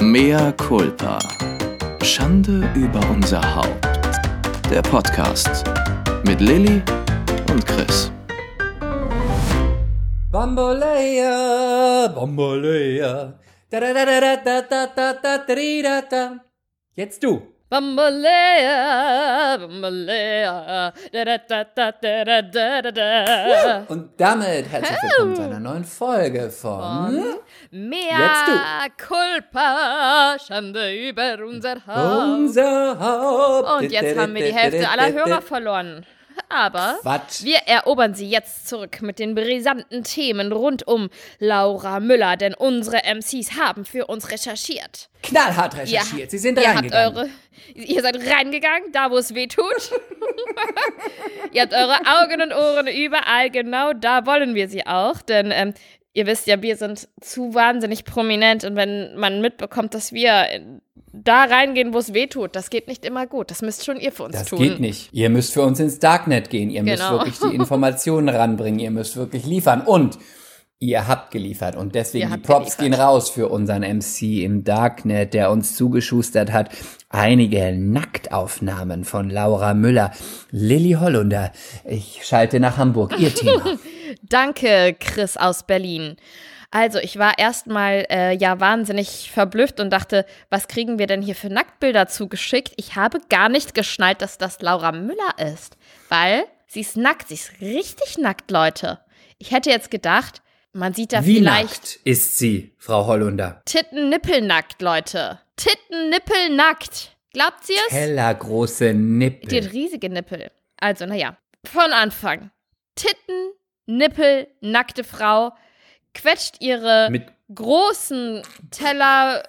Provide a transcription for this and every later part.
Mea culpa. Schande über unser Haupt. Der Podcast mit Lilly und Chris. Bambolea, Bambolea. Da, da, da, da, da, da, da, da, da, da, da. Jetzt du. Bambolea, Bambolea, da da da da da da da da da. Und damit herzlich willkommen zu einer neuen Folge von Mea culpa, Schande über unser Haupt. Unser Haupt. Und jetzt haben wir die Hälfte aller Hörer verloren. Aber Quatsch. wir erobern sie jetzt zurück mit den brisanten Themen rund um Laura Müller, denn unsere MCs haben für uns recherchiert. Knallhart recherchiert. Sie sind ihr reingegangen. eure, ihr seid reingegangen, da wo es weh tut. ihr habt eure Augen und Ohren überall, genau da wollen wir sie auch, denn ähm, ihr wisst ja, wir sind zu wahnsinnig prominent und wenn man mitbekommt, dass wir da reingehen, wo es weh tut, das geht nicht immer gut. Das müsst schon ihr für uns Das tun. geht nicht. Ihr müsst für uns ins Darknet gehen. Ihr müsst Genau. wirklich die Informationen ranbringen. Ihr müsst wirklich liefern. Und ihr habt geliefert. Und deswegen die Props geliefert. gehen raus für unseren MC im Darknet, der uns zugeschustert hat. Einige Nacktaufnahmen von Laura Müller. Lilly Hollunder. Ich schalte nach Hamburg. Ihr Thema. Danke, Chris aus Berlin. Also, ich war erstmal äh, ja wahnsinnig verblüfft und dachte, was kriegen wir denn hier für Nacktbilder zugeschickt? Ich habe gar nicht geschnallt, dass das Laura Müller ist, weil sie ist nackt, sie ist richtig nackt, Leute. Ich hätte jetzt gedacht, man sieht da Wie vielleicht nackt ist sie, Frau Hollunder? Titten nippelnackt, Leute. Titten nippelnackt. Glaubt sie es? Hellergroße Die Nippel. hat riesige Nippel. Also, naja, von Anfang. Titten, Nippel, nackte Frau, quetscht ihre Mit großen Teller,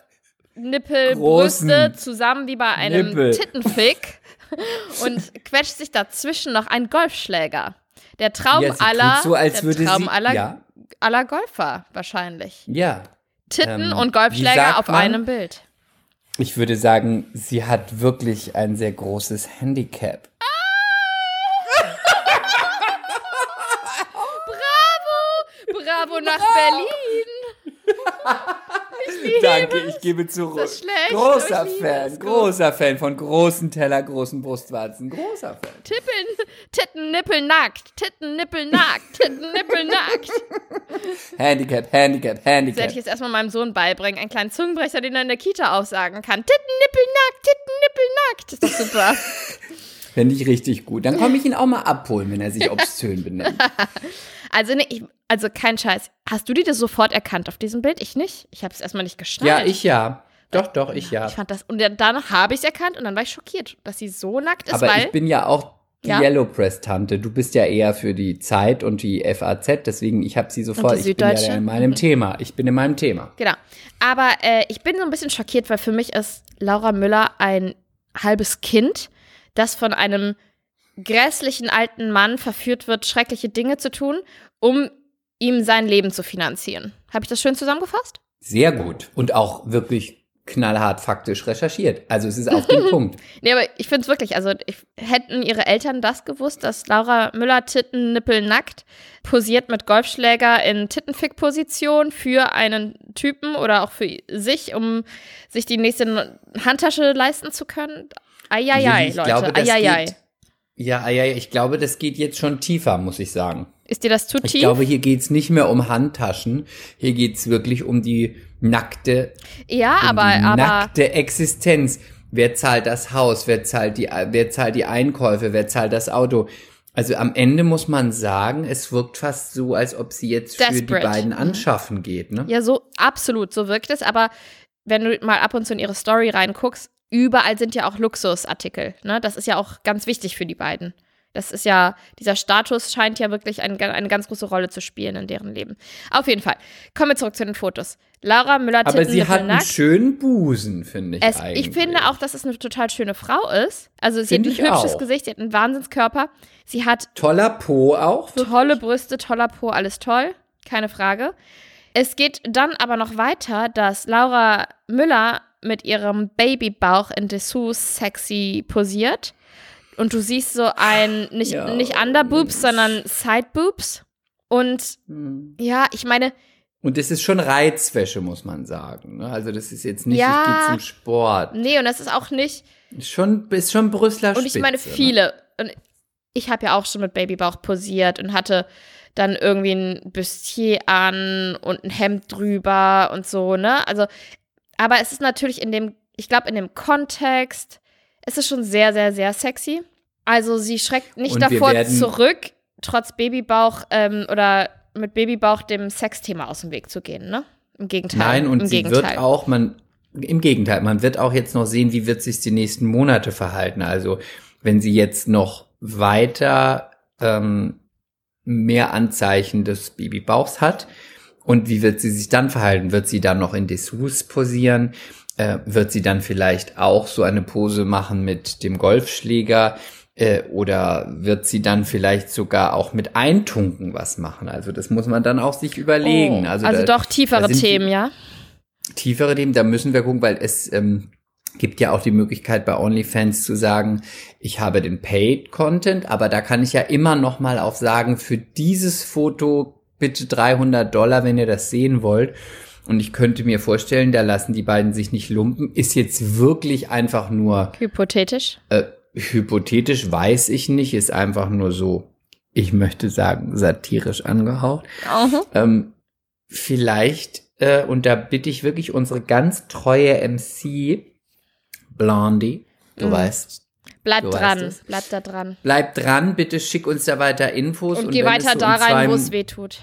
Nippel, Großen Brüste zusammen wie bei einem Nippel. Tittenfick und quetscht sich dazwischen noch ein Golfschläger. Der Traum Ja, aller, so, als der würde Traum sie- aller, ja. Aller Golfer wahrscheinlich. Ja. Titten Ähm, und Golfschläger auf man? einem Bild. Ich würde sagen, sie hat wirklich ein sehr großes Handicap. Bravo! Bravo nach Berlin! Danke, ich gebe zurück. Schlecht? Großer Ich Fan, großer Fan von großen Teller, großen Brustwarzen. Großer Fan. Tippeln, Titten, Nippel nackt, Titten, Nippel nackt, Titten, Nippel nackt. Handicap, Handicap, Das werde Handicap. ich jetzt erstmal meinem Sohn beibringen. Einen kleinen Zungenbrecher, den er in der Kita aussagen kann. Titten, Nippel nackt, Titten, Nippel nackt. Ist doch super. Finde ich richtig gut. Dann komme ich ihn auch mal abholen, wenn er sich obszön benennt. Also, nee, ich, also kein Scheiß. Hast du die das sofort erkannt auf diesem Bild? Ich nicht. Ich habe es erstmal nicht geschnallt. Ja, ich ja. Doch, doch, ich ja. Ich fand das. Und dann- habe ich es erkannt und dann war ich schockiert, dass sie so nackt ist, Aber weil. ich bin ja auch die Ja. Yellow Press Tante. Du bist ja eher für die Zeit und die FAZ, deswegen ich habe sie sofort. Ich bin ja in meinem Thema. Ich bin in meinem Thema. Genau. Aber äh, ich bin so ein bisschen schockiert, weil für mich ist Laura Müller ein halbes Kind, das von einem grässlichen alten Mann verführt wird, schreckliche Dinge zu tun, um ihm sein Leben zu finanzieren. Habe ich das schön zusammengefasst? Sehr gut und auch wirklich knallhart faktisch recherchiert. Also es ist auf den Punkt. Nee, aber ich finde es wirklich, also ich, hätten ihre Eltern das gewusst, dass Laura Müller Titten, Nippel nackt posiert mit Golfschläger in Tittenfick-Position für einen Typen oder auch für sich, um sich die nächste Handtasche leisten zu können? Eieiei, ich Leute, glaube, das eieiei. geht- Ja, ja, ja, ich glaube, das geht jetzt schon tiefer, muss ich sagen. Ist dir das zu Ich tief? glaube, hier geht's nicht mehr um Handtaschen. Hier geht's wirklich um die nackte, ja, um aber, aber nackte Existenz. Wer zahlt das Haus? Wer zahlt die, wer zahlt die Einkäufe? Wer zahlt das Auto? Also am Ende muss man sagen, es wirkt fast so, als ob sie jetzt für die beiden Mhm. anschaffen geht, ne? Ja, so absolut, so wirkt es. Aber wenn du mal ab und zu in ihre Story reinguckst, überall sind ja auch Luxusartikel. Ne? Das ist ja auch ganz wichtig für die beiden. Das ist ja, dieser Status scheint ja wirklich ein, eine ganz große Rolle zu spielen in deren Leben. Auf jeden Fall. Kommen wir zurück zu den Fotos. Laura Müller Aber sie hat einen schönen Busen, finde ich Es, eigentlich. ich finde auch, dass es eine total schöne Frau ist. Also sie Finde hat ein hübsches auch. Gesicht, sie hat einen Wahnsinnskörper. Sie hat Toller Po auch. wirklich. Tolle Brüste, toller Po, alles toll, keine Frage. Es geht dann aber noch weiter, dass Laura Müller mit ihrem Babybauch in Dessous sexy posiert. Und du siehst so ein, nicht, Ja, nicht Underboobs, sondern Sideboobs. Und Hm. ja, ich meine, Und das ist schon Reizwäsche, muss man sagen. ne? Also das ist jetzt nicht, Ja. ich gehe zum Sport. Nee, und das ist auch nicht. Ist schon, ist schon Brüsseler Und ich meine, Spitze, ne? viele. Und ich habe ja auch schon mit Babybauch posiert und hatte dann irgendwie ein Bustier an und ein Hemd drüber und so, ne? Also, aber es ist natürlich in dem, ich glaube, in dem Kontext, es ist schon sehr, sehr, sehr sexy. Also, sie schreckt nicht Und davor zurück, trotz Babybauch ähm, oder mit Babybauch dem Sexthema aus dem Weg zu gehen, ne? Im Gegenteil. Nein, und Im sie Gegenteil. wird auch, man, im Gegenteil, man wird auch jetzt noch sehen, wie wird sich die nächsten Monate verhalten. Also, wenn sie jetzt noch weiter ähm, mehr Anzeichen des Babybauchs hat und wie wird sie sich dann verhalten? Wird sie dann noch in Dessous posieren? Äh, wird sie dann vielleicht auch so eine Pose machen mit dem Golfschläger? Äh, oder wird sie dann vielleicht sogar auch mit Eintunken was machen? Also das muss man dann auch sich überlegen. Oh, also also da- doch tiefere sind die- Themen, ja? tiefere Themen, da müssen wir gucken, weil es ähm, gibt ja auch die Möglichkeit bei OnlyFans zu sagen, ich habe den Paid Content, aber da kann ich ja immer noch mal auch sagen, für dieses Foto bitte 300 Dollar, wenn ihr das sehen wollt. Und ich könnte mir vorstellen, da lassen die beiden sich nicht lumpen. Ist jetzt wirklich einfach nur Hypothetisch. äh, hypothetisch, weiß ich nicht, ist einfach nur so, ich möchte sagen, satirisch angehaucht. Mhm. Ähm, vielleicht, äh, und da bitte ich wirklich unsere ganz treue MC, Blondie, du Mhm. weißt, Bleib weißt dran, bleib da dran. bleib dran, bitte schick uns da weiter Infos. Und, geh wenn es weiter so da rein, wo es weh tut.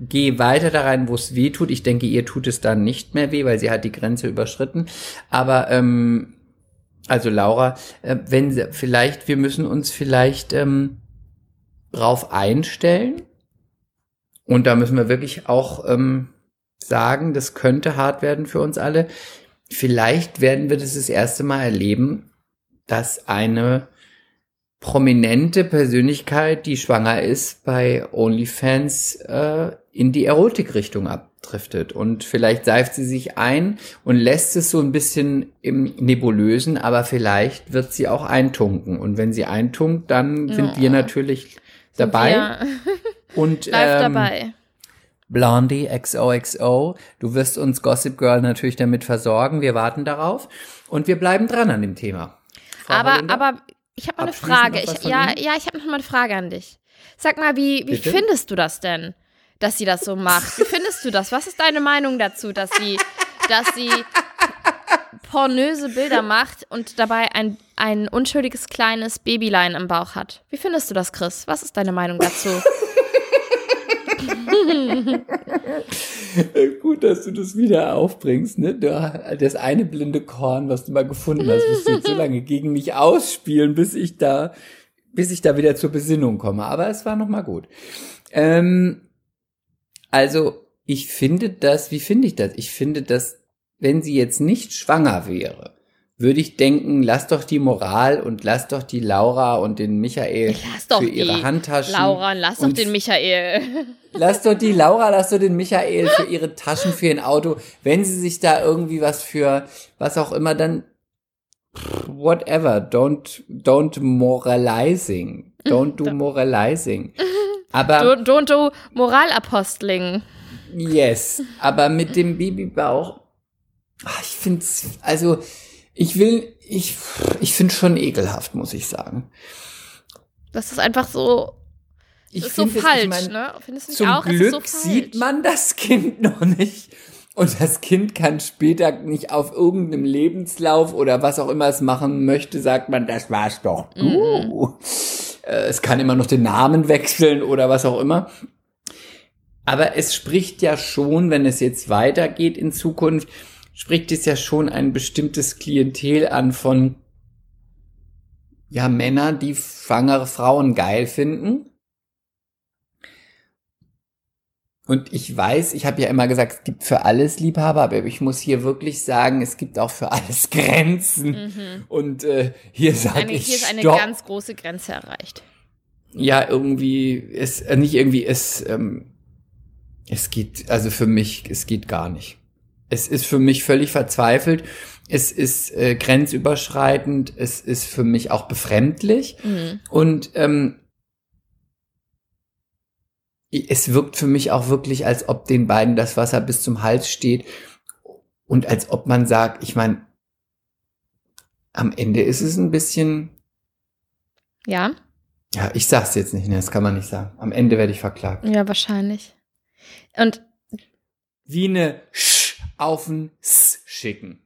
Geh weiter da rein, wo es weh tut. Ich denke, ihr tut es dann nicht mehr weh, weil sie hat die Grenze überschritten. Aber, ähm, also Laura, äh, wenn sie, vielleicht, wir müssen uns vielleicht ähm, drauf einstellen. Und da müssen wir wirklich auch ähm, sagen, das könnte hart werden für uns alle. Vielleicht werden wir das das erste Mal erleben, dass eine prominente Persönlichkeit, die schwanger ist, bei OnlyFans äh, in die Erotikrichtung abdriftet. Und vielleicht seift sie sich ein und lässt es so ein bisschen im Nebulösen, aber vielleicht wird sie auch eintunken. Und wenn sie eintunkt, dann sind Ja. wir natürlich dabei. wir Und live ähm, dabei. Blondie XOXO. Du wirst uns Gossip Girl natürlich damit versorgen. Wir warten darauf. Und wir bleiben dran an dem Thema. Frau Aber, Holländer? aber ich habe mal eine Frage. Ich, ja, Ihnen? ja, ich habe noch mal eine Frage an dich. Sag mal, wie, wie Bitte? findest du das denn, dass sie das so macht? Wie findest du das? Was ist deine Meinung dazu, dass sie, dass sie pornöse Bilder macht und dabei ein, ein unschuldiges kleines Babylein im Bauch hat? Wie findest du das, Chris? Was ist deine Meinung dazu? Gut, dass du das wieder aufbringst, ne? Das eine blinde Korn, was du mal gefunden hast, wirst du jetzt so lange gegen mich ausspielen, bis ich da, bis ich da wieder zur Besinnung komme. Aber es war noch mal gut. Ähm, also, ich finde das, wie finde ich das? Ich finde das, wenn sie jetzt nicht schwanger wäre, würde ich denken, lass doch die Moral und lass doch die Laura und den Michael für die ihre Handtaschen. Laura, lass doch den Michael. Lass doch die Laura, lass doch den Michael für ihre Taschen, für ihr Auto. Wenn sie sich da irgendwie was für, was auch immer, dann whatever. Don't, don't moralizing. Don't do moralizing. Aber Don't, don't do Moralapostling. yes, aber mit dem Babybauch, ach, ich find's, also ich will, ich, ich find's schon ekelhaft, muss ich sagen. Das ist einfach so, Ich ist so falsch, ich mein, ne? Findest du nicht Zum auch? Glück so sieht man das Kind noch nicht. Und das Kind kann später nicht auf irgendeinem Lebenslauf oder was auch immer es machen möchte, sagt man, das war's doch. Mhm. Uh. Es kann immer noch den Namen wechseln oder was auch immer. Aber es spricht ja schon, wenn es jetzt weitergeht in Zukunft, spricht es ja schon ein bestimmtes Klientel an von ja Männer, die schwangere Frauen geil finden. Und ich weiß, ich habe ja immer gesagt, es gibt für alles Liebhaber, aber ich muss hier wirklich sagen, es gibt auch für alles Grenzen. Und äh, hier sage ich hier ist eine Stopp. ganz große Grenze erreicht. Ja, irgendwie ist äh, nicht irgendwie es ähm, es geht also für mich es geht gar nicht. Es ist für mich völlig verzweifelt. Es ist äh, grenzüberschreitend. Es ist für mich auch befremdlich. Mhm. Und ähm, es wirkt für mich auch wirklich, als ob den beiden das Wasser bis zum Hals steht und als ob man sagt, ich meine, am Ende ist es ein bisschen, Ja, ja, ich sag's jetzt nicht, ne, das kann man nicht sagen. Am Ende werde ich verklagt. ja, wahrscheinlich. Und Wie eine Sch auf ein S schicken.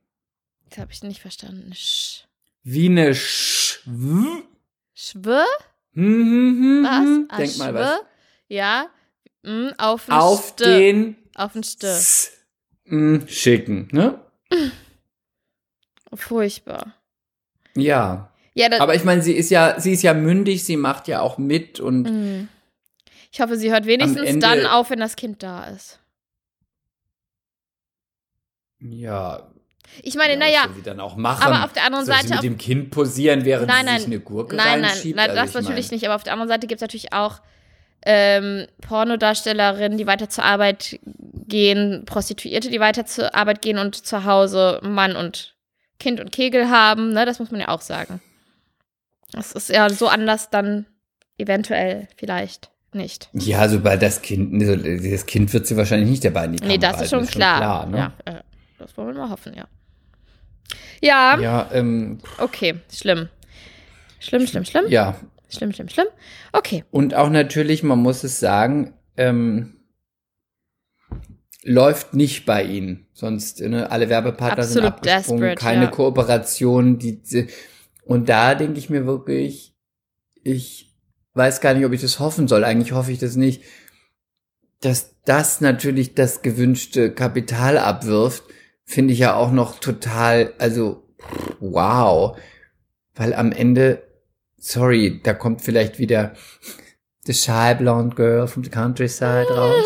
das habe ich nicht verstanden. Sch Wie eine Sch. w- Schwör? hm, hm, hm, Was? hm. Ah, Denk mal was. Ja. Mm, auf den Auf Ste. den Auf den Ste. S schicken, ne? Furchtbar. Ja. Ja, Aber ich meine, sie ist ja, sie ist ja mündig, sie macht ja auch mit und Mm. Ich hoffe, sie hört wenigstens Ende- dann auf, wenn das Kind da ist. ja. Ich meine, ja, naja, sie dann auch machen. aber auf der anderen soll Seite. sie mit auf, dem Kind posieren, während Nein, sie sich nein. eine Gurke nein, nein, reinschiebt? nein, Also das ich natürlich mein, nicht. Aber auf der anderen Seite gibt es natürlich auch ähm, Pornodarstellerinnen, die weiter zur Arbeit gehen, Prostituierte, die weiter zur Arbeit gehen und zu Hause Mann und Kind und Kegel haben. Ne? Das muss man ja auch sagen. Das ist ja so anders dann eventuell vielleicht nicht. Ja, sobald das Kind, also das Kind wird sie wahrscheinlich nicht dabei in die Nee, das ist halten, schon klar. ne? Ja, äh, das wollen wir mal hoffen, ja. Ja, Ja, ähm, okay, schlimm. Schlimm, schlimm, schlimm. ja. Schlimm, schlimm, schlimm. Okay. Und auch natürlich, man muss es sagen, ähm, läuft nicht bei ihnen. Sonst ne, alle Werbepartner sind Absolut abgesprungen, desperate, keine ja. Kooperation. Die, die- und da denke ich mir wirklich, ich weiß gar nicht, ob ich das hoffen soll. Eigentlich hoffe ich das nicht, dass das natürlich das gewünschte Kapital abwirft. Finde ich ja auch noch total, also wow. Weil am Ende, sorry, da kommt vielleicht wieder The Shy Blonde Girl from the Countryside raus.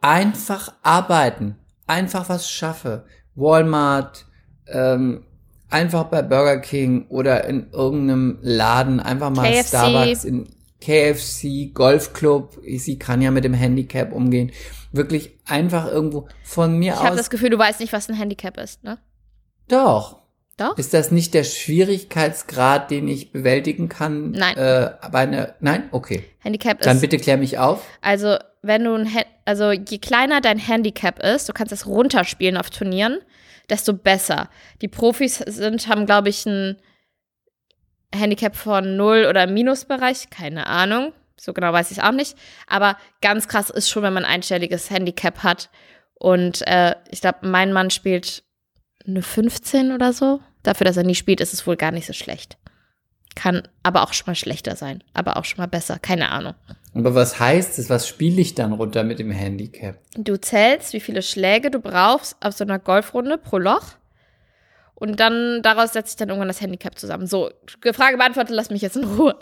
Einfach arbeiten, einfach was schaffe. Walmart, ähm, einfach bei Burger King oder in irgendeinem Laden, einfach mal KFC. Starbucks in KFC, Golfclub. Sie kann ja mit dem Handicap umgehen. Wirklich einfach irgendwo von mir Ich habe aus. das Gefühl, du weißt nicht, was ein Handicap ist, ne? Doch. Doch? Ist das nicht der Schwierigkeitsgrad, den ich bewältigen kann? Nein. Äh, bei einer, nein? Okay. Handicap Dann ist, bitte klär mich auf. also wenn du ein, also je kleiner dein Handicap ist, du kannst es runterspielen auf Turnieren, desto besser. Die Profis sind, haben, glaube ich, ein Handicap von Null oder Minusbereich, keine Ahnung. So genau weiß ich es auch nicht. Aber ganz krass ist schon, wenn man ein einstelliges Handicap hat. Und äh, ich glaube, mein Mann spielt eine 15 oder so. Dafür, dass er nie spielt, ist es wohl gar nicht so schlecht. Kann aber auch schon mal schlechter sein. Aber auch schon mal besser. Keine Ahnung. Aber was heißt es? Was spiele ich dann runter mit dem Handicap? Du zählst, wie viele Schläge du brauchst auf so einer Golfrunde pro Loch. Und dann daraus setzt sich dann irgendwann das Handicap zusammen. So, Frage beantwortet, lass mich jetzt in Ruhe.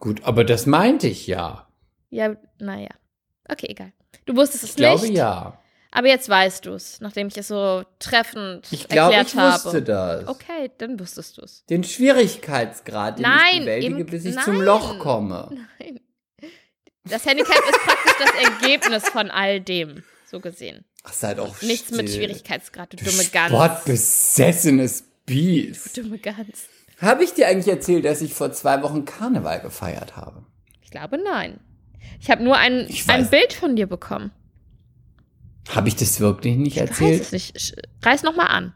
Gut, aber das meinte ich ja. Ja, naja. Okay, egal. Du wusstest es Ich glaube nicht. ja. Aber jetzt weißt du es, nachdem ich es so treffend Ich glaube, erklärt ich habe. wusste das. Okay, dann wusstest du es. Den Schwierigkeitsgrad, den Nein, ich bewältige, eben- bis ich nein. zum Loch komme. Nein. Das Handicap ist praktisch das Ergebnis von all dem, so gesehen. Ach, sei doch Nichts mit. Schwierigkeitsgrad, du Du dumme Gans. Sportbesessenes Biest. Dumme Gans. Habe ich dir eigentlich erzählt, dass ich vor zwei Wochen Karneval gefeiert habe? Ich glaube, nein. Ich habe nur ein, Ich ein Bild von dir bekommen. Habe ich das wirklich nicht Ich weiß erzählt? es nicht. Reiß noch mal an.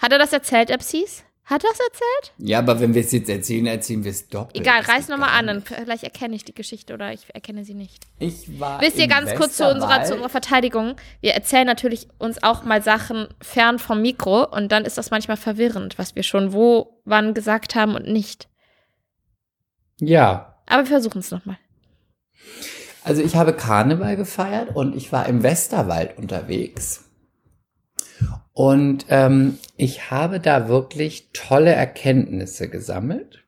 Hat er das erzählt, Epsis? Hat er das erzählt? Ja, aber wenn wir es jetzt erzählen, erzählen wir es doppelt. Egal, reiß geht noch mal gar an, dann vielleicht erkenne ich die Geschichte oder ich erkenne sie nicht. Ich war Wisst ihr ganz kurz zu unserer, zu unserer Verteidigung? Wir erzählen natürlich uns auch mal Sachen fern vom Mikro und dann ist das manchmal verwirrend, was wir schon wo, wann gesagt haben und nicht. Ja, Aber wir versuchen es nochmal. Also ich habe Karneval gefeiert und ich war im Westerwald unterwegs. Und ähm, ich habe da wirklich tolle Erkenntnisse gesammelt.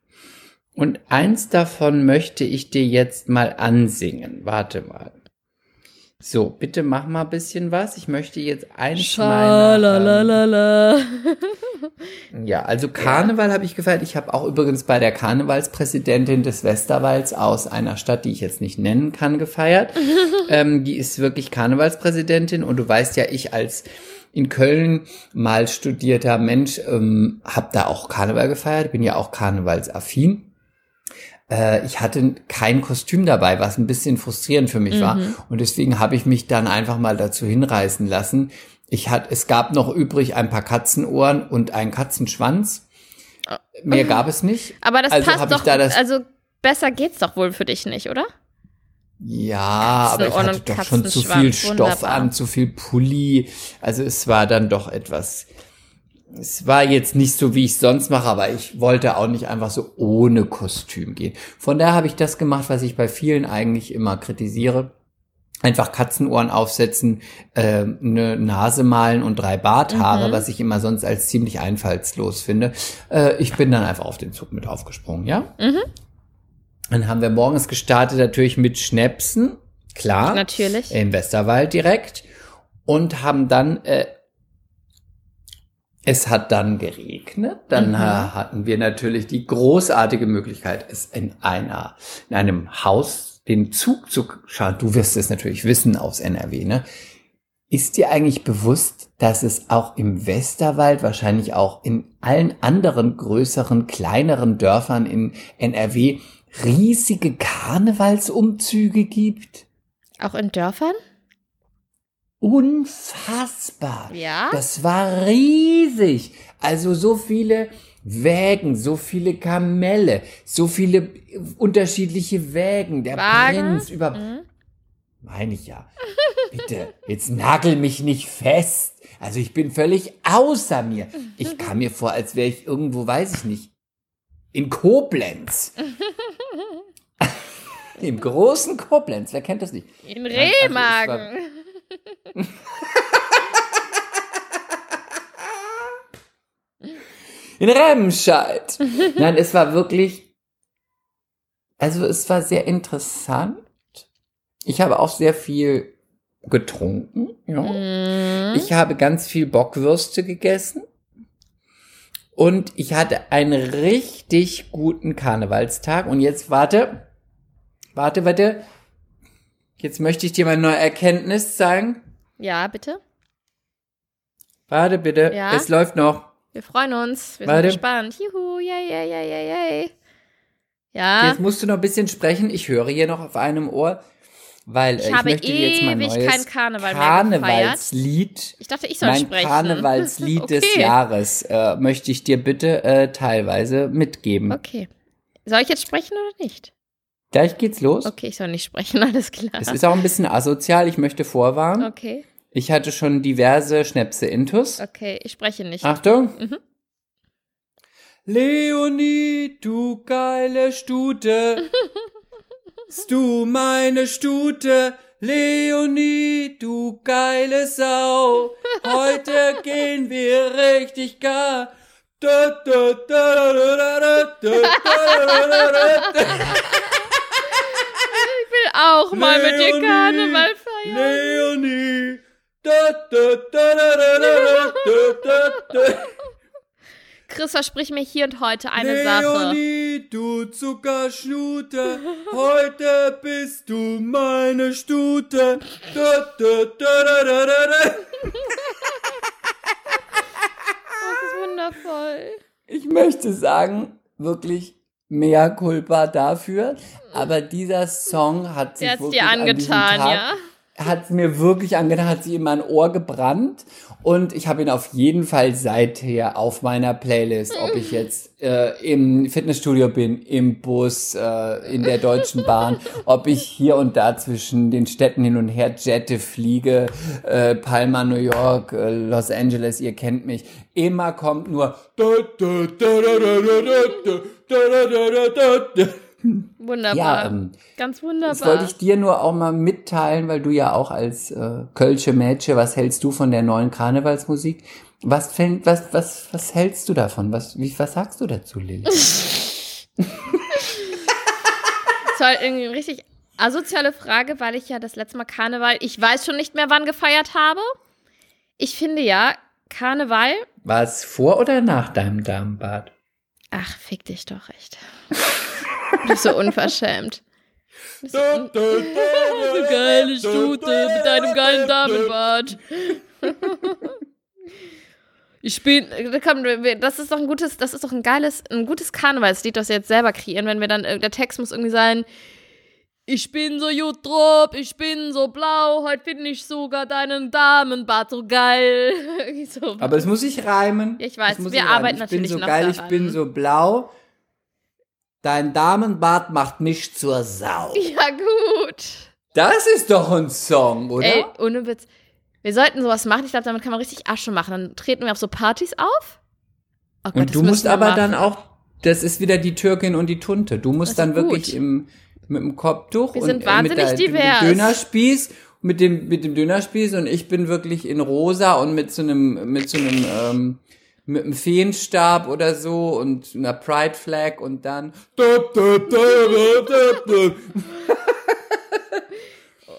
Und eins davon möchte ich dir jetzt mal ansingen. Warte mal. So, bitte mach mal ein bisschen was. Ich möchte jetzt eins meiner... Ähm. Ja, also Karneval habe ich gefeiert. Ich habe auch übrigens bei der Karnevalspräsidentin des Westerwalds aus einer Stadt, die ich jetzt nicht nennen kann, gefeiert. ähm, die ist wirklich Karnevalspräsidentin und du weißt ja, ich als in Köln mal studierter Mensch ähm, habe da auch Karneval gefeiert, bin ja auch karnevalsaffin. Äh, ich hatte kein Kostüm dabei, was ein bisschen frustrierend für mich war. Und deswegen habe ich mich dann einfach mal dazu hinreißen lassen. Ich hat, es gab noch übrig ein paar Katzenohren und einen Katzenschwanz. Mehr gab es nicht. Aber das also passt doch, da das, also besser geht's doch wohl für dich nicht, oder? Ja, aber ich hatte doch schon zu viel Stoff wunderbar. an, zu viel Pulli. Also es war dann doch etwas. Es war jetzt nicht so, wie ich sonst mache, aber ich wollte auch nicht einfach so ohne Kostüm gehen. Von daher habe ich das gemacht, was ich bei vielen eigentlich immer kritisiere. Einfach Katzenohren aufsetzen, äh, eine Nase malen und drei Barthaare, Mhm. was ich immer sonst als ziemlich einfallslos finde. Äh, ich bin dann einfach auf den Zug mit aufgesprungen, ja? Mhm. Dann haben wir morgens gestartet natürlich mit Schnäpsen, klar. Natürlich. Im Westerwald direkt. Und haben dann, äh, es hat dann geregnet. Dann Mhm. hatten wir natürlich die großartige Möglichkeit, es in einer, in einem Haus den Zug zu schauen. Du wirst es natürlich wissen aus NRW, ne? Ist dir eigentlich bewusst, dass es auch im Westerwald, wahrscheinlich auch in allen anderen größeren, kleineren Dörfern in NRW riesige Karnevalsumzüge gibt? Auch in Dörfern? Unfassbar. Ja. Das war riesig. Also so viele Wägen, so viele Kamelle, so viele unterschiedliche Wägen. Der Wagen? Prinz über. Mhm. Meine ich ja. Bitte, jetzt nagel mich nicht fest. Also ich bin völlig außer mir. Ich kam mir vor, als wäre ich irgendwo, weiß ich nicht, in Koblenz. Im großen Koblenz. Wer kennt das nicht? In Nein, In Remscheid. Nein, es war wirklich, also es war sehr interessant. Ich habe auch sehr viel getrunken. Ja. Mhm. Ich habe ganz viel Bockwürste gegessen. Und ich hatte einen richtig guten Karnevalstag. Und jetzt warte, warte, warte. Jetzt möchte ich dir mal eine neue Erkenntnis zeigen. Ja, bitte. Warte bitte, Ja? es läuft noch. Wir freuen uns. Wir Warte. sind gespannt. Juhu, yay, yay, yay, yay, yay. Ja, Jetzt musst du noch ein bisschen sprechen. Ich höre hier noch auf einem Ohr, weil äh, Ich ich, habe möchte dir jetzt mal ewig neues kein Karneval Karnevalslied, ich dachte, ich soll mein sprechen. Karnevalslied des Okay. Jahres, äh, möchte ich dir bitte äh, teilweise mitgeben. Okay. Soll ich jetzt sprechen oder nicht? Gleich geht's los. Okay, ich soll nicht sprechen, alles klar. Es ist auch ein bisschen asozial. Ich möchte vorwarnen. Okay, Ich hatte schon diverse Schnäpse intus. okay, ich spreche nicht. Achtung. Mhm. Leonie, du geile Stute. Du meine Stute? Leonie, du geile Sau. Heute gehen wir richtig gar will auch mal mit dir Karneval feiern. Leonie. Da, da, da, Chris, versprich mir hier und heute eine Leonie, Sache. Leonie, du Zuckerschnute, heute bist du meine Stute. Da, da, da, da, da, da. Das ist wundervoll. Ich möchte sagen, wirklich mea culpa dafür, aber dieser Song hat sich Der wirklich dir an diesem angetan, Tag, ja? Hat mir wirklich angetan, hat sie in mein Ohr gebrannt. Und ich habe ihn auf jeden Fall seither auf meiner Playlist, ob ich jetzt äh, im Fitnessstudio bin, im Bus, äh, in der Deutschen Bahn, ob ich hier und da zwischen den Städten hin und her jette, fliege, äh, Palma, New York, äh, Los Angeles, ihr kennt mich, immer kommt nur Wunderbar. ja, ähm, Ganz wunderbar. das wollte ich dir nur auch mal mitteilen, weil du ja auch als äh, Kölsche Mädchen, was hältst du von der neuen Karnevalsmusik? Was, was, was, was hältst du davon? Was, wie, was sagst du dazu, Lilly? Das war irgendwie eine richtig asoziale Frage, weil ich ja das letzte Mal Karneval, ich weiß schon nicht mehr, wann gefeiert habe. Ich finde ja, Karneval, War es vor oder nach deinem Damenbad? ach, fick dich doch echt. Du bist so unverschämt. So geile Stute mit deinem geilen Damenbart. Ich bin, das ist doch ein gutes, das ist doch ein geiles, ein gutes Karnevalslied, das wir jetzt selber kreieren, wenn wir dann, äh, der Text muss irgendwie sein, ich bin so gut drauf, ich bin so blau, heute finde ich sogar deinen Damenbart so geil. So. Aber es muss sich reimen. Ja, ich weiß, wir sich reimen. arbeiten Ich bin natürlich so noch geil, ich daran. bin so blau. Dein Damenbart macht mich zur Sau. ja, gut. Das ist doch ein Song, oder? Ey, ohne Witz. Wir sollten sowas machen. Ich glaube, damit kann man richtig Asche machen. Dann treten wir auf so Partys auf. Oh Gott, und du musst aber machen. dann auch, das ist wieder die Türkin und die Tunte. Du musst dann gut. wirklich im, mit dem Kopftuch Wir und sind äh, wahnsinnig mit, der, divers. mit dem Dönerspieß, mit dem, mit dem Dönerspieß und ich bin wirklich in rosa und mit so einem, mit so einem, ähm, mit einem Feenstab oder so und einer Pride Flag und dann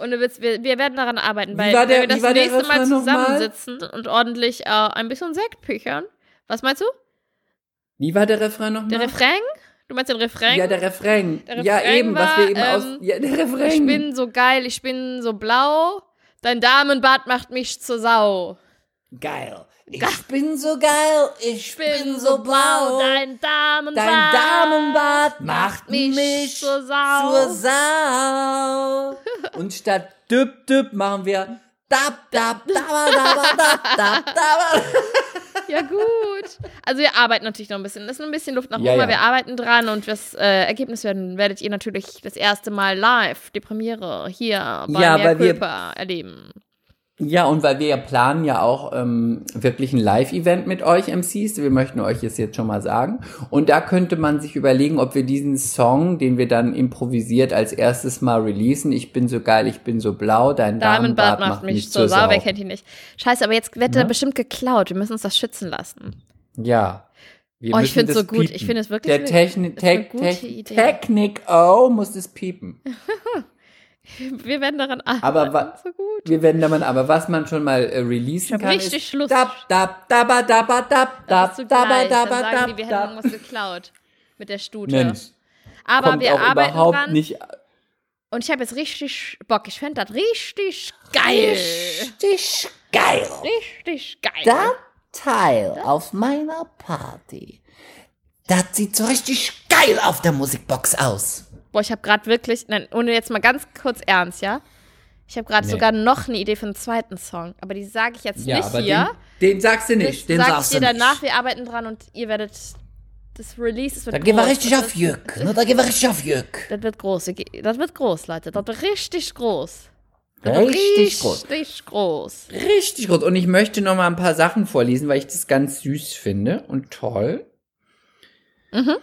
Ohne Witz, wir, wir werden daran arbeiten, weil der- wenn wir das nächste Mal noch mal? zusammensitzen und ordentlich äh, ein bisschen Sekt püchern. Was meinst du? Wie war der Refrain nochmal? Der Refrain? Du meinst den Refrain? Ja, der Refrain. Der ja, Refrain eben, was war, wir eben aus. ähm, Ja, der Refrain. ich bin so geil, ich bin so blau. Dein Damenbart macht mich zur Sau. geil. Ich bin so geil, ich bin so blau. Dein Damenbart, Dein Damenbart macht mich mich zur Sau. zur Sau. Und statt düpp düpp machen wir dab dab daba daba dab dab daba. Ja, gut. Also wir arbeiten natürlich noch ein bisschen. Das ist ein bisschen Luft nach oben, Ja, ja. wir arbeiten dran und das äh, Ergebnis werden, werdet ihr natürlich das erste Mal live, die Premiere hier bei Ja, Mea Culpa erleben. Ja, und weil wir ja planen ja auch ähm, wirklich ein Live-Event mit euch MCs. Wir möchten euch das jetzt schon mal sagen. Und da könnte man sich überlegen, ob wir diesen Song, den wir dann improvisiert als erstes mal releasen, ich bin so geil, ich bin so blau, dein Damenbart macht mich zur Sau, wer kennt ihn nicht. Scheiße, aber jetzt wird Ne? er bestimmt geklaut. Wir müssen uns das schützen lassen. Ja. Wir Oh, ich find's das so gut. piepen. Ich find es wirklich Der gut. Technik. Technik, oh, muss das piepen. Wir werden daran arbeiten. Aber so gut. Wir werden da mal, aber was man schon mal äh, releasen kann, richtig ist Lust. dab, dab, dabba, dabba, dab, Das dab, gleich. Dann dabba, sagen die, dab, wir hätten dab. irgendwas geklaut. Mit der Stute. Mensch, aber kommt wir auch arbeiten überhaupt dran. nicht Und ich habe jetzt richtig Bock. Ich fände das richtig geil. richtig geil. Richtig geil. Das Teil auf meiner Party, das sieht so richtig geil auf der Musikbox aus. Boah, ich habe gerade wirklich, nein, ohne jetzt mal ganz kurz ernst, ja? Ich habe gerade Nee. sogar noch eine Idee für einen zweiten Song. Aber die sage ich jetzt Ja, nicht hier. den, den sagst du nicht, das den sag ich sagst dir du danach. nicht. Wir arbeiten dran und ihr werdet das Release. Wird Da gehen wir groß. richtig auf Jück, ne? Da gehen wir richtig auf Jück. Das wird groß. Das wird groß, Leute. Das wird richtig groß. Richtig groß. Richtig groß. Richtig gut. Und ich möchte noch mal ein paar Sachen vorlesen, weil ich das ganz süß finde und toll. Mhm.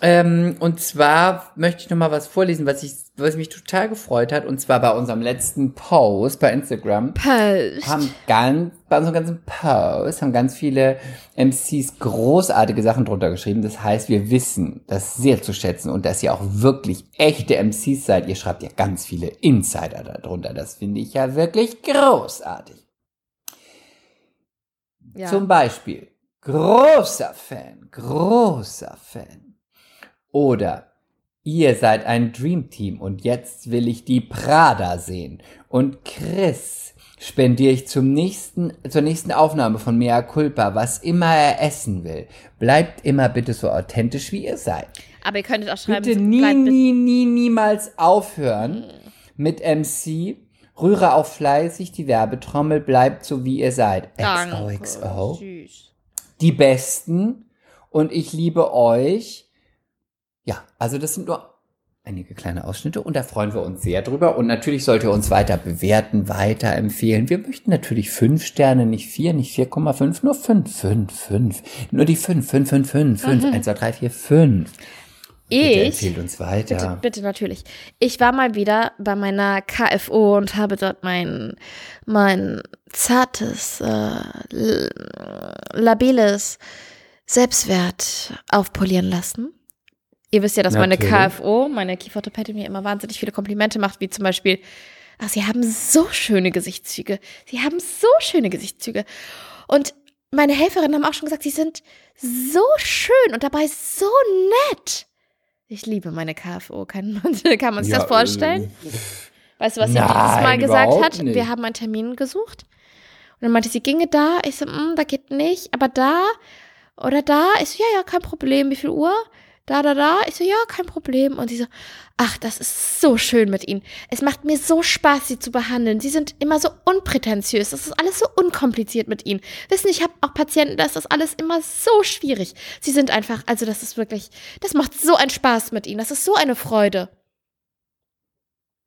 Ähm, und zwar möchte ich noch mal was vorlesen, was ich, was mich total gefreut hat. Und zwar bei unserem letzten Post bei Instagram Post. haben ganz, bei unserem ganzen Post haben ganz viele MCs großartige Sachen drunter geschrieben. Das heißt, wir wissen das sehr zu schätzen und dass ihr auch wirklich echte MCs seid. Ihr schreibt ja ganz viele Insider darunter. Das finde ich ja wirklich großartig. Ja. Zum Beispiel, großer Fan, großer Fan. Oder ihr seid ein Dream Team und jetzt will ich die Prada sehen. Und Chris spendiere ich zum nächsten, zur nächsten Aufnahme von Mea Culpa, was immer er essen will. Bleibt immer bitte so authentisch, wie ihr seid. Aber ihr könntet auch schreiben, Bitte nie, nie, nie, niemals aufhören mit MC. Rühre auch fleißig die Werbetrommel, bleibt so wie ihr seid. Danke. XOXO. Süß. Die Besten und ich liebe euch. Ja, also das sind nur einige kleine Ausschnitte und da freuen wir uns sehr drüber. Und natürlich sollt ihr uns weiter bewerten, weiterempfehlen. Wir möchten natürlich fünf Sterne, nicht vier, nicht 4,5, nur fünf, fünf, fünf. Nur die fünf, fünf, fünf, fünf, fünf, eins, zwei, drei, vier, fünf. Bitte Ich empfehlt uns weiter. Bitte, bitte, natürlich. Ich war mal wieder bei meiner KFO und habe dort mein, mein zartes, äh, labiles Selbstwert aufpolieren lassen. Ihr wisst ja, dass meine Natürlich. KFO, meine Kieferorthopädin, mir immer wahnsinnig viele Komplimente macht, wie zum Beispiel, ach, sie haben so schöne Gesichtszüge. Sie haben so schöne Gesichtszüge. Und meine Helferinnen haben auch schon gesagt, sie sind so schön und dabei so nett. Ich liebe meine KFO. Kann man, kann man sich Ja, das vorstellen? Weißt du, was sie dieses Mal gesagt hat? nicht. Wir haben einen Termin gesucht. dann meinte sie, ginge da? Ich so, mm, da geht nicht, aber da oder da? Ich so, ja, ja, kein Problem. Wie viel Uhr? Da, da, da. Ich so, ja, kein Problem. Und sie so, ach, das ist so schön mit ihnen. Es macht mir so Spaß, sie zu behandeln. Sie sind immer so unprätentiös. Das ist alles so unkompliziert mit ihnen. Wissen, ich habe auch Patienten, da ist das alles immer so schwierig. Sie sind einfach, also das ist wirklich, das macht so einen Spaß mit ihnen. Das ist so eine Freude.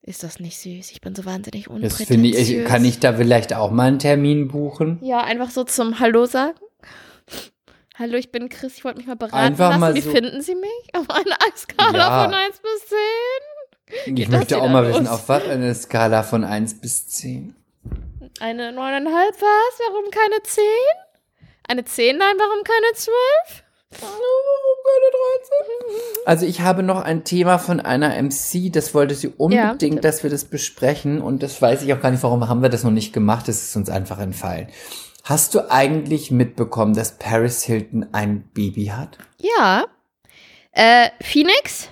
Ist das nicht süß? Ich bin so wahnsinnig Das unprätentiös. finde ich, kann ich da vielleicht auch mal einen Termin buchen? Ja, einfach so zum Hallo sagen. Hallo, ich bin Chris, ich wollte mich mal beraten Einfach lassen. mal Wie so- finden Sie mich? Auf einer Skala Ja. von 1 bis 10? Ich Geht das möchte auch mal los? wissen, auf was eine Skala von 1 bis 10. Eine 9,5 was? Warum keine 10? Eine 10? Nein, warum keine 12? Also ich habe noch ein Thema von einer MC, das wollte sie unbedingt, bitte. dass wir das besprechen und das weiß ich auch gar nicht, warum haben wir das noch nicht gemacht, das ist uns einfach entfallen. Hast du eigentlich mitbekommen, dass Paris Hilton ein Baby hat? Ja. Äh, Phoenix?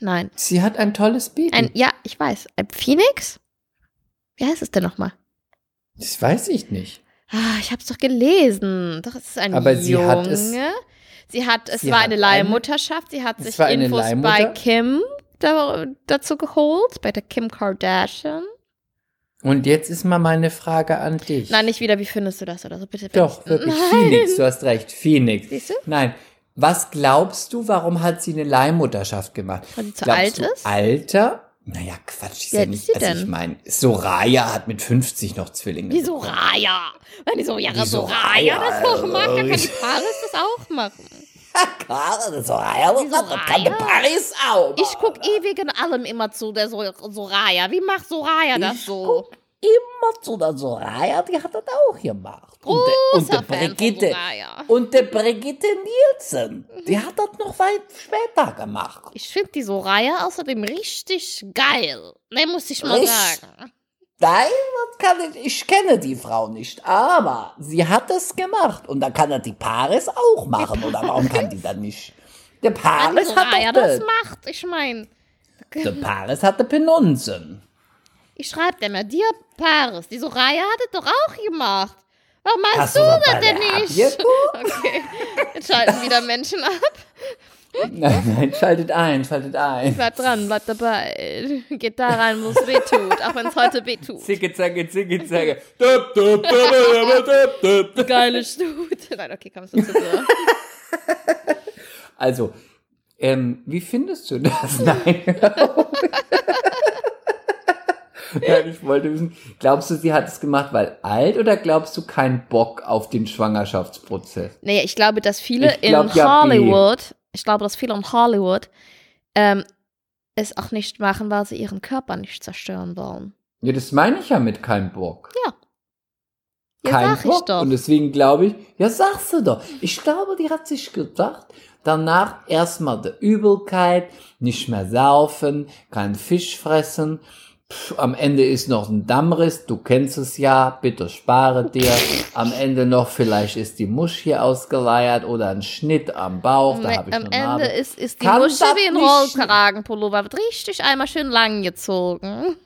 Nein. Sie hat ein tolles Baby. Ein, ja, ich weiß. Ein Phoenix? Wie heißt es denn nochmal? das weiß ich nicht. Ah, ich hab's doch gelesen. Doch, es ist ein Aber sie Junge. hat es- Sie hat, es sie war hat eine Leihmutterschaft. Sie hat sich Infos bei Kim da, dazu geholt, bei der Kim Kardashian. Und jetzt ist mal meine Frage an dich. Nein, nicht wieder, wie findest du das oder so? Bitte. Doch, bitte. wirklich. Nein. Phoenix, du hast recht. Phoenix. Siehst du? Nein. Was glaubst du, warum hat sie eine Leihmutterschaft gemacht? Weil sie zu glaubst alt du ist? Alter? Naja, Quatsch, ist ja alt nicht. ist sie also ich denn? meine, Soraya hat mit 50 noch Zwillinge. Die Soraya. Wenn die so, ja, Die Soraya das Soraya, auch macht, dann kann die äh, Paris das auch machen. Klar, das Soraya, Die Soraya? Paris auch. Ich guck eh wegen allem immer zu der so Soraya. Wie macht Soraya das Ich so? immer zu der Soraya, die hat das auch gemacht. Und der, und der Brigitte. Und der Brigitte Nielsen, die hat das noch weit später gemacht. Ich finde die Soraya außerdem richtig geil. Ne, muss ich mal Richtig. sagen. Nein, das kann ich, ich kenne die Frau nicht, aber sie hat es gemacht und dann kann er die Paris auch machen, oder warum kann die dann nicht? Der Paris hat doch das den, macht, ich meine, der Paris hatte Penunzen. ich schreibe dir mal, dir Paris, die Soraya hat es doch auch gemacht. Warum machst Hast du das das denn nicht? Okay, jetzt schalten wieder Menschen ab. Nein, nein, schaltet ein, schaltet ein. Bleib dran, bleib dabei. Geht da rein, wo es weh tut, auch wenn es heute weh tut. Zicke, zacke, zicke, zacke. Dup, dup, dup, dup, dup. Geile Stute. Nein, okay, kommst du zu dir. Also, ähm, wie findest du das? Nein. Nein, ich wollte wissen, glaubst du, sie hat es gemacht, weil alt oder glaubst du keinen Bock auf den Schwangerschaftsprozess? Nee, ich glaube, dass viele glaub, in ja. Hollywood, ich glaube, dass viele in Hollywood ähm, es auch nicht machen, weil sie ihren Körper nicht zerstören wollen. Ja, das meine ich ja mit kein Bock. Ja. Ja, kein Bock. doch. Und deswegen glaube ich, ja, sagst du doch. Ich glaube, die hat sich gedacht, danach erstmal der Übelkeit, nicht mehr saufen, kein Fisch fressen. Pff, am Ende ist noch ein Dammriss, du kennst es ja, bitte spare dir. Am Ende noch vielleicht ist die Musch hier ausgeleiert oder ein Schnitt am Bauch, da habe ich Am Ende Narbe. ist, ist die Kann Muschel das wie ein Rollkragenpullover, wird richtig einmal schön lang gezogen.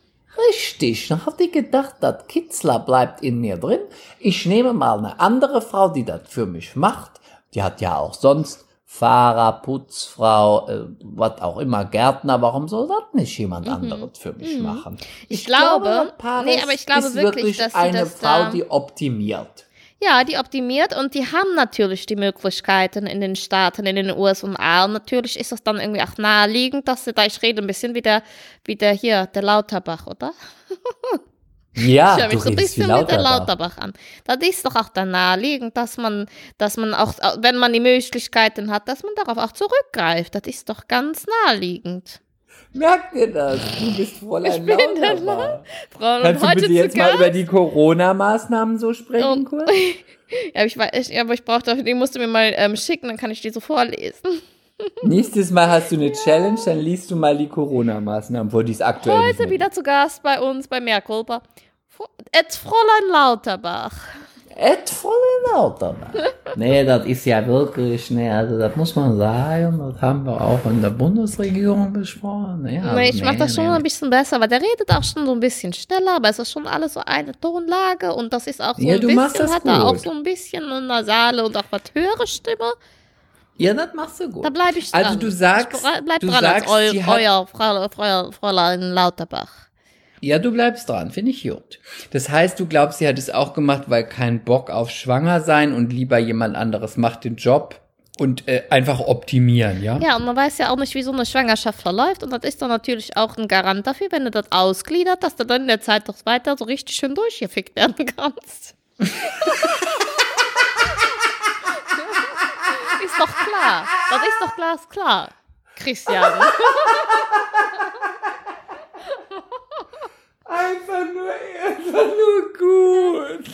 Richtig, dann hat die gedacht, das Kitzler bleibt in mir drin. Ich nehme mal eine andere Frau, die das für mich macht. Die hat ja auch sonst Fahrer, Putzfrau, äh, was auch immer, Gärtner. Warum soll das nicht jemand anderes für mich machen? Mhm. Ich glaube- nee, aber ich glaube ist wirklich, wirklich dass eine das Frau, da- die optimiert. Ja, die optimiert und die haben natürlich die Möglichkeiten in den Staaten, in den USA. Und natürlich ist es dann irgendwie auch naheliegend, dass sie da, ich rede ein bisschen wie der, wie der hier, der Lauterbach, oder? Ja, ich höre mich so ein bisschen mit der Lauterbach. An. Das ist doch auch dann naheliegend, dass man, dass man auch, wenn man die Möglichkeiten hat, dass man darauf auch zurückgreift. Das ist doch ganz naheliegend. Merkt ihr das? Du bist Fräulein bin der Lauterbach. Frauen, Kannst du heute bitte jetzt mal über die Corona-Maßnahmen so sprechen, Und- kurz? Ja, aber ich, weiß- ich, aber ich brauchte, die musst du mir mal ähm, schicken, dann kann ich die so vorlesen. Nächstes Mal hast du eine Challenge, dann liest du mal die Corona-Maßnahmen vor, die es aktuell Heute wieder zu Gast bei uns bei Mehrkulpa. Fr- Jetzt Fräulein Lauterbach. Et voll in Lauterbach. nee, das ist ja wirklich, nee, also das muss man sagen, das haben wir auch in der Bundesregierung besprochen. Nee, also, Nee, ich mach das schon nee. ein bisschen besser, aber der redet auch schon so ein bisschen schneller, aber es ist schon alles so eine Tonlage und das ist auch so Ja, ein du bisschen, machst das hat er auch gut. so ein bisschen eine nasale und auch was höhere Stimme. Ja, das machst du gut. Da bleibe ich dran. Also du sagst, ich bleib du dran sagst, als eu, euer Frau, Frau, Fräulein Lauterbach. Ja, du bleibst dran, finde ich gut. Das heißt, du glaubst, sie hat es auch gemacht, weil kein Bock auf Schwanger sein und lieber jemand anderes macht den Job und äh, einfach optimieren, ja? Ja, und man weiß ja auch nicht, wie so eine Schwangerschaft verläuft. Und das ist dann natürlich auch ein Garant dafür, wenn du das ausgliedert, dass du dann in der Zeit doch weiter so richtig schön durchgefickt werden kannst. doch klar. Das ist doch glasklar. Christian. Einfach nur, einfach nur gut.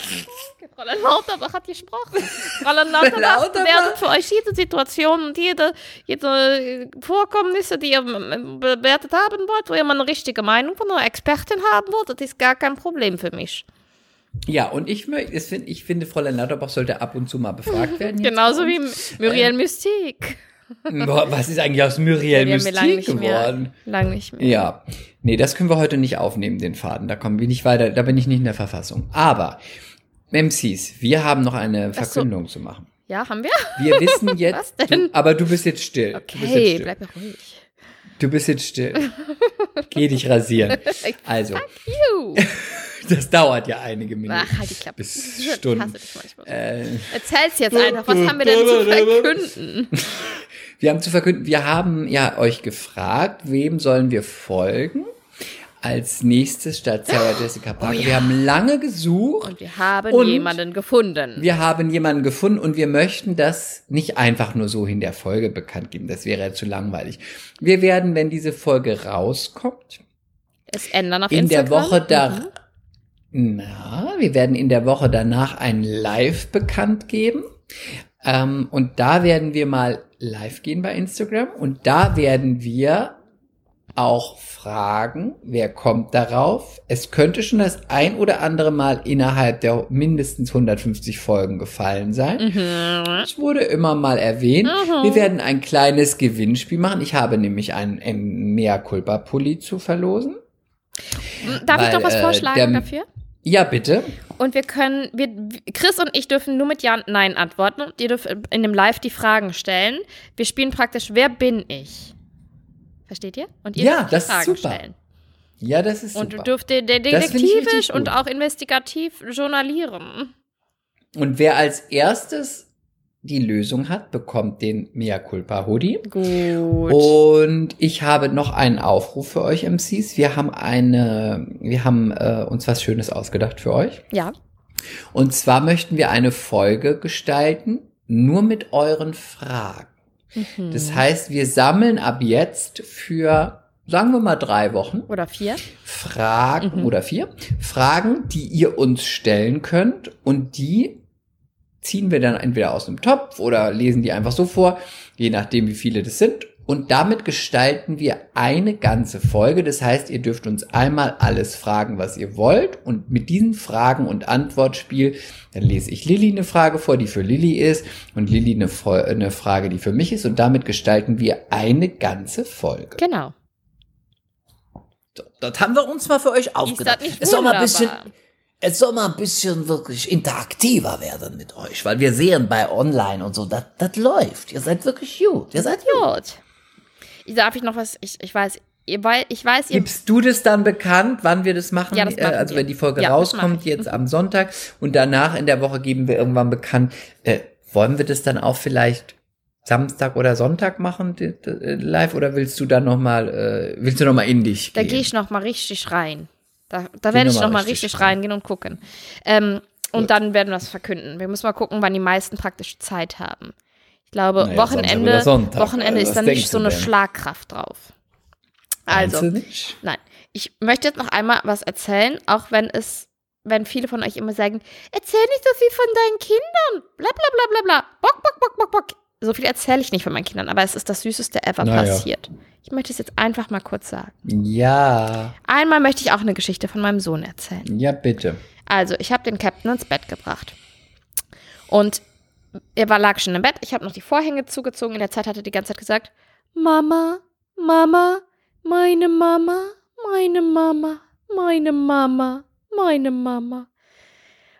Fräulein Lauterbach hat gesprochen. Fräulein Lauterbach Lauterbach. bewertet für euch jede Situation und jede, jede Vorkommnisse, die ihr bewertet haben wollt, wo ihr mal eine richtige Meinung von einer Expertin haben wollt. Das ist gar kein Problem für mich. Ja, und ich, find, ich finde, Fräulein Lauterbach sollte ab und zu mal befragt werden. Genauso wie. Muriel Mystique. Boah, Was ist eigentlich aus Muriel lang Mystique geworden? Lang nicht mehr. Ja, nee, das können wir heute nicht aufnehmen, den Faden. Da kommen wir nicht weiter, da bin ich nicht in der Verfassung. Aber, MCs, wir haben noch eine Ach so. Verkündung zu machen. Ja, haben wir? Wir wissen jetzt, Was denn? Du, aber du bist jetzt still. du, bist jetzt Okay, still. bleib ja ruhig. du bist jetzt still. Geh dich rasieren. Also, Juhu. das dauert ja einige Minuten. Ach, halt die Klappe. Bis Stunden. Äh, Erzähl's jetzt einfach. Was haben wir denn zu verkünden? wir haben zu verkünden, wir haben ja euch gefragt, wem sollen wir folgen als nächstes statt Sarah Jessica Parker. Wir haben lange gesucht. Und wir haben Und jemanden gefunden. Wir haben jemanden gefunden und wir möchten das nicht einfach nur so in der Folge bekannt geben. Das wäre ja zu langweilig. Wir werden, wenn diese Folge rauskommt, es ändern auf in Instagram. der Woche da, Mhm. Na, wir werden in der Woche danach ein Live bekannt geben. Ähm, und da werden wir mal live gehen bei Instagram und da werden wir auch fragen, wer kommt darauf. Es könnte schon das ein oder andere Mal innerhalb der mindestens 150 Folgen gefallen sein. Mhm. Es wurde immer mal erwähnt. Wir werden ein kleines Gewinnspiel machen. Ich habe nämlich einen, einen Mea Culpa Pulli zu verlosen. Darf ich Weil, noch was äh, vorschlagen der- dafür? Ja, bitte. Und wir können, wir, Chris und ich dürfen nur mit Ja und Nein antworten. Und ihr dürft in dem Live die Fragen stellen. Wir spielen praktisch Wer bin ich? Versteht ihr? Und ihr Ja, dürft die das ist Fragen super. stellen. Ja, das ist Und super. dürft ihr detektivisch und auch investigativ journalieren. Und wer als erstes die Lösung hat, bekommt den Mea Culpa Hoodie. Gut. Und ich habe noch einen Aufruf für euch MCs. Wir haben eine, wir haben äh, uns was Schönes ausgedacht für euch. Ja. Und zwar möchten wir eine Folge gestalten, nur mit euren Fragen. Mhm. Das heißt, wir sammeln ab jetzt für, sagen wir mal, drei Wochen Oder vier. Fragen Mhm. oder vier Fragen, die ihr uns stellen könnt und die ziehen wir dann entweder aus einem Topf oder lesen die einfach so vor, je nachdem wie viele das sind. Und damit gestalten wir eine ganze Folge. Das heißt, ihr dürft uns einmal alles fragen, was ihr wollt. Und mit diesen Fragen- und Antwortspiel, dann lese ich Lilly eine Frage vor, die für Lilly ist, und Lilly eine, eine Frage, die für mich ist. Und damit gestalten wir eine ganze Folge. Genau. Das haben wir uns mal für euch aufgedacht. Ist das nicht es soll mal ein wunderbar? bisschen, es soll mal ein bisschen wirklich interaktiver werden mit euch, weil wir sehen bei Online und so, das, das läuft. Ihr seid wirklich gut. Ihr seid gut. Darf ich noch was? Ich, ich weiß, ihr, weil, ich weiß, ihr Gibst du das dann bekannt, wann wir das machen? Ja, das Äh, machen also wir. wenn die Folge Ja, rauskommt, jetzt am Sonntag und danach in der Woche geben wir irgendwann bekannt. Äh, wollen wir das dann auch vielleicht Samstag oder Sonntag machen äh, live oder willst du dann noch mal äh, willst du noch mal in dich Da gehen? gehe ich noch mal richtig rein. Da, da werde ich mal noch mal richtig richtig rein. reingehen und gucken. Ähm, und dann werden wir es verkünden. Wir müssen mal gucken, wann die meisten praktisch Zeit haben. Ich glaube, Naja, Wochenende, Sonntag. Wochenende Also, ist dann nicht so eine denn? Schlagkraft drauf. Also, nein. Ich möchte jetzt noch einmal was erzählen, auch wenn es, wenn viele von euch immer sagen, erzähl nicht so viel von deinen Kindern. Bla bla bla bla bla. Bock, bock, bock, bock, bock. So viel erzähle ich nicht von meinen Kindern, aber es ist das Süßeste ever Na ja. passiert. Ich möchte es jetzt einfach mal kurz sagen. Ja, Einmal möchte ich auch eine Geschichte von meinem Sohn erzählen. ja bitte. Also, ich habe den Captain ins Bett gebracht. Und er war, lag schon im Bett. Ich habe noch die Vorhänge zugezogen. In der Zeit hat er die ganze Zeit gesagt, Mama, Mama, meine Mama, meine Mama, meine Mama, meine Mama.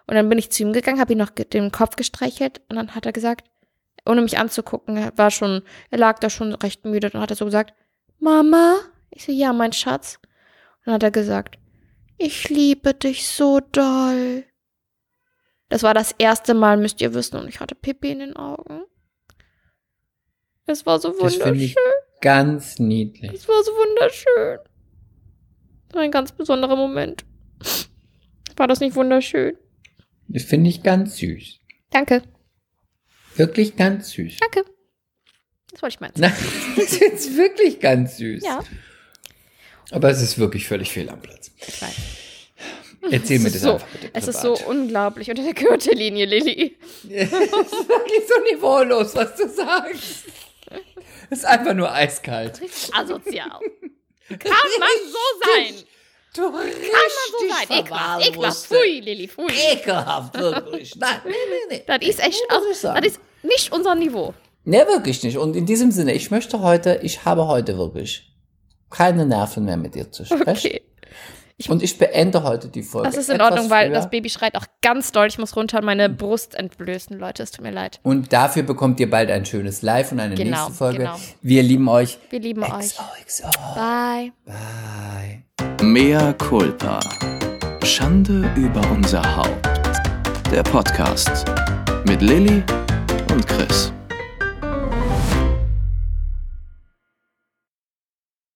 Und dann bin ich zu ihm gegangen, habe ihm noch den Kopf gestreichelt und dann hat er gesagt, ohne mich anzugucken, er war schon, er lag da schon recht müde. Dann hat er so gesagt, Mama? Ich so, ja, mein Schatz. Und dann hat er gesagt, ich liebe dich so doll. Das war das erste Mal, müsst ihr wissen, und ich hatte Pipi in den Augen. Es war so Das wunderschön. ich ganz niedlich. Es war so wunderschön. Das ein ganz besonderer Moment. War das nicht wunderschön? Das finde ich ganz süß. Danke, Wirklich ganz süß. danke. Das wollte ich meinen. Das ist jetzt wirklich ganz süß. Ja, Aber es ist wirklich völlig fehl am Platz. ich weiß. Erzähl mir das so, einfach bitte es ist so privat. unglaublich unter der Gürtellinie, Lilly. Es ist wirklich so niveaulos, was du sagst. Es ist einfach nur eiskalt. Asozial. Kann man so sein? Du Kann man so sein? Ekelhaft. Pfui, Lilly, pfui. Ekelhaft, wirklich. Nein, nee, nee, nee. Das ist echt, Nee, sagen. das ist nicht unser Niveau. Nee, wirklich nicht. Und in diesem Sinne, ich möchte heute, ich habe heute wirklich keine Nerven mehr mit dir zu sprechen. Okay. Und ich beende heute die Folge. Das ist in etwas Ordnung, weil früher. das Baby schreit auch ganz doll. Ich muss runter und meine Brust entblößen, Leute. Es tut mir leid. Und dafür bekommt ihr bald ein schönes Live und eine Genau, nächste Folge. genau. Wir lieben euch. Wir lieben euch. XOXO. Bye. Bye. Mea culpa. Schande über unser Haupt. Der Podcast mit Lilly und Chris.